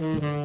Mm-hmm.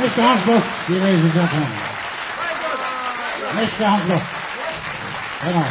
Nächste Handflucht, die Rese Sachen. Nächste Handflucht. Genau.